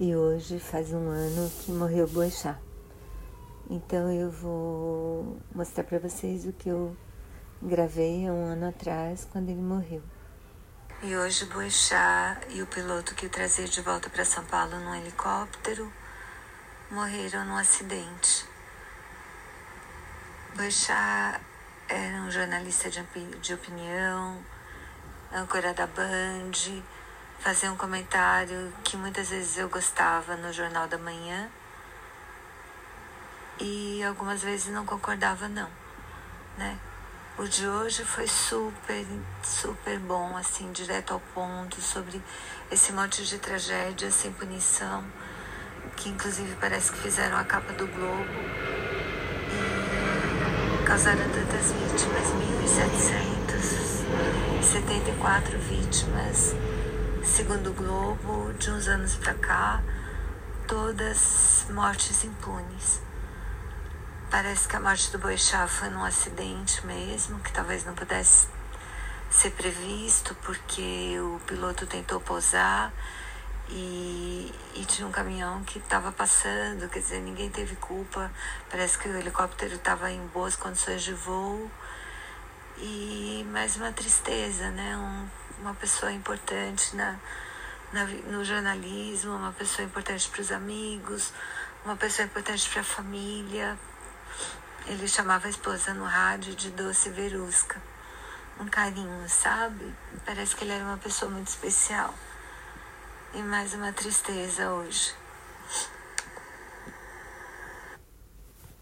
E hoje faz um ano que morreu Boechat. Então eu vou mostrar para vocês o que eu gravei há um ano atrás, quando ele morreu. E hoje Boechat e o piloto que o trazia de volta para São Paulo num helicóptero morreram num acidente. Boechat era um jornalista de, de opinião, âncora da Band, fazer um comentário que muitas vezes eu gostava no Jornal da Manhã e algumas vezes não concordava não, né? O de hoje foi super, super bom, assim, direto ao ponto, sobre esse monte de tragédia sem punição, que inclusive parece que fizeram a capa do Globo e causaram tantas vítimas, 1.774 vítimas Segundo o Globo, de uns anos para cá, todas mortes impunes. Parece que a morte do Boechat foi num acidente mesmo, que talvez não pudesse ser previsto, porque o piloto tentou pousar e, e tinha um caminhão que estava passando, quer dizer, ninguém teve culpa. Parece que o helicóptero estava em boas condições de voo. E mais uma tristeza, né? Um, uma pessoa importante na, na, no jornalismo, uma pessoa importante para os amigos, uma pessoa importante para a família. Ele chamava a esposa no rádio de Doce Verusca. Um carinho, sabe? Parece que ele era uma pessoa muito especial. E mais uma tristeza hoje.